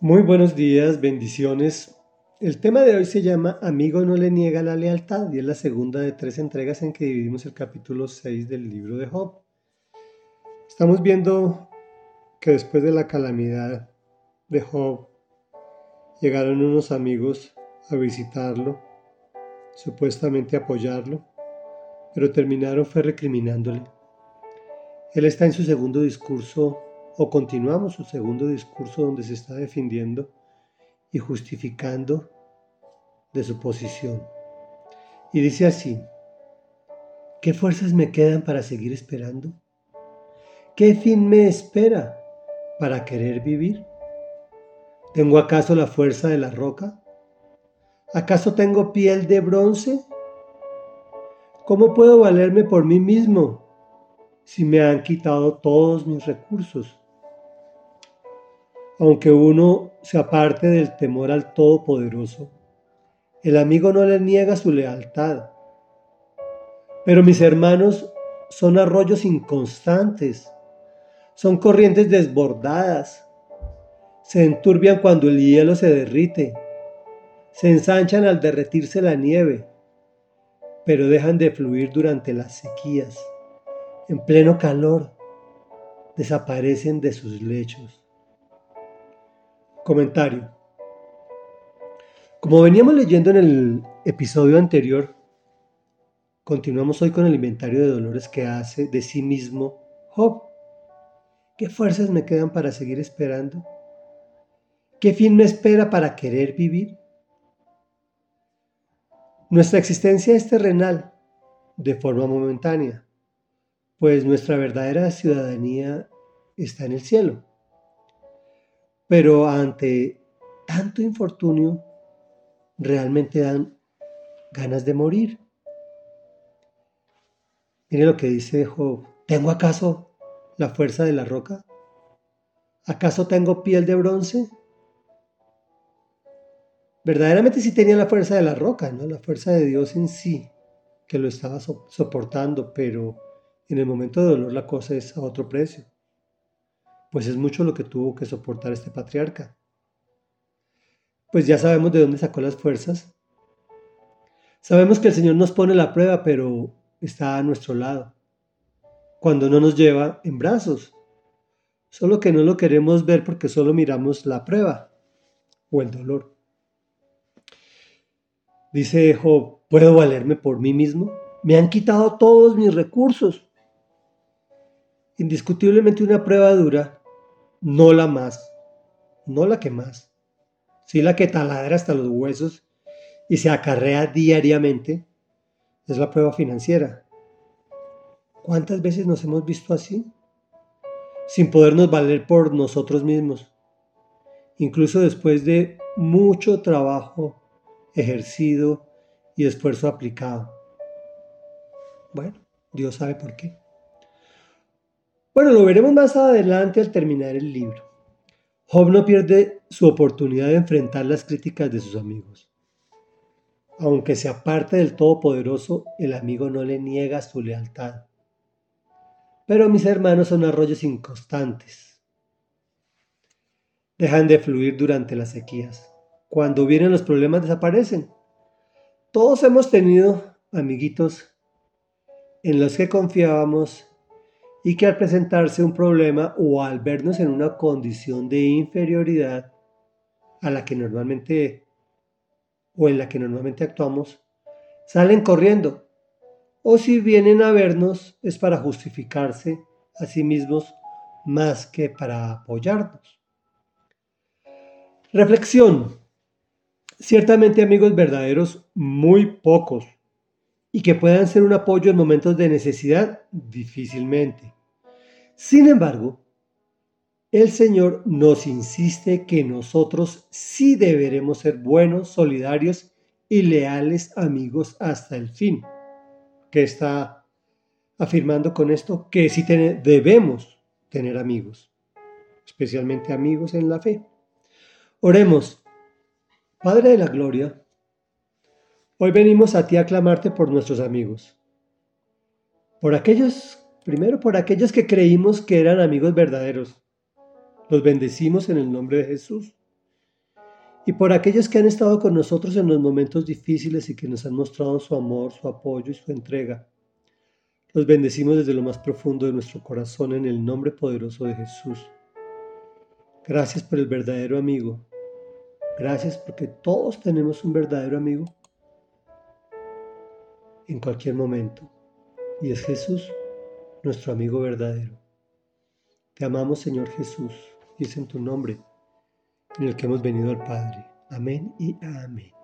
Muy buenos días, bendiciones. El tema de hoy se llama Amigo no le niega la lealtad y es la segunda de tres entregas en que dividimos el capítulo 6 del libro de Job. Estamos viendo que después de la calamidad de Job llegaron unos amigos a visitarlo, supuestamente apoyarlo, pero terminaron fue recriminándole. Él está en su segundo discurso o continuamos su segundo discurso donde se está defendiendo y justificando de su posición. Y dice así, ¿qué fuerzas me quedan para seguir esperando? ¿Qué fin me espera para querer vivir? ¿Tengo acaso la fuerza de la roca? ¿Acaso tengo piel de bronce? ¿Cómo puedo valerme por mí mismo si me han quitado todos mis recursos? Aunque uno se aparte del temor al Todopoderoso, el amigo no le niega su lealtad. Pero mis hermanos son arroyos inconstantes, son corrientes desbordadas, se enturbian cuando el hielo se derrite, se ensanchan al derretirse la nieve, pero dejan de fluir durante las sequías. En pleno calor, desaparecen de sus lechos. Comentario. Como veníamos leyendo en el episodio anterior, continuamos hoy con el inventario de dolores que hace de sí mismo Job. ¿Qué fuerzas me quedan para seguir esperando? ¿Qué fin me espera para querer vivir? Nuestra existencia es terrenal, de forma momentánea, pues nuestra verdadera ciudadanía está en el cielo. Pero ante tanto infortunio, realmente dan ganas de morir. Mire lo que dice Job. ¿Tengo acaso la fuerza de la roca? ¿Acaso tengo piel de bronce? Verdaderamente sí tenía la fuerza de la roca, ¿no? La fuerza de Dios en sí, que lo estaba soportando, pero en el momento de dolor la cosa es a otro precio pues es mucho lo que tuvo que soportar este patriarca. Pues ya sabemos de dónde sacó las fuerzas. Sabemos que el Señor nos pone la prueba, pero está a nuestro lado. Cuando no nos lleva en brazos. Solo que no lo queremos ver porque solo miramos la prueba o el dolor. Dice Job, ¿puedo valerme por mí mismo? Me han quitado todos mis recursos. Indiscutiblemente una prueba dura, no la más, no la que más, sí la que taladra hasta los huesos y se acarrea diariamente, es la prueba financiera. ¿Cuántas veces nos hemos visto así? Sin podernos valer por nosotros mismos, incluso después de mucho trabajo ejercido y esfuerzo aplicado. Bueno, Dios sabe por qué. Bueno, lo veremos más adelante al terminar el libro. Job no pierde su oportunidad de enfrentar las críticas de sus amigos. Aunque se aparte del Todopoderoso, el amigo no le niega su lealtad. Pero mis hermanos son arroyos inconstantes. Dejan de fluir durante las sequías. Cuando vienen los problemas desaparecen. Todos hemos tenido amiguitos en los que confiábamos y que al presentarse un problema o al vernos en una condición de inferioridad a la que normalmente o en la que normalmente actuamos, salen corriendo. O si vienen a vernos es para justificarse a sí mismos más que para apoyarnos. Reflexión. Ciertamente amigos verdaderos, muy pocos, y que puedan ser un apoyo en momentos de necesidad, difícilmente. Sin embargo, el Señor nos insiste que nosotros sí deberemos ser buenos, solidarios y leales amigos hasta el fin. ¿Qué está afirmando con esto? Que sí debemos tener amigos, especialmente amigos en la fe. Oremos. Padre de la Gloria, hoy venimos a ti a clamarte por nuestros amigos, por aquellos Primero por aquellos que creímos que eran amigos verdaderos. Los bendecimos en el nombre de Jesús y por aquellos que han estado con nosotros en los momentos difíciles y que nos han mostrado su amor, su apoyo y su entrega. Los bendecimos desde lo más profundo de nuestro corazón en el nombre poderoso de Jesús. Gracias por el verdadero amigo. Gracias porque todos tenemos un verdadero amigo en cualquier momento. Y es Jesús, nuestro amigo verdadero. Te amamos, Señor Jesús, y es en tu nombre en el que hemos venido al Padre. Amén y amén.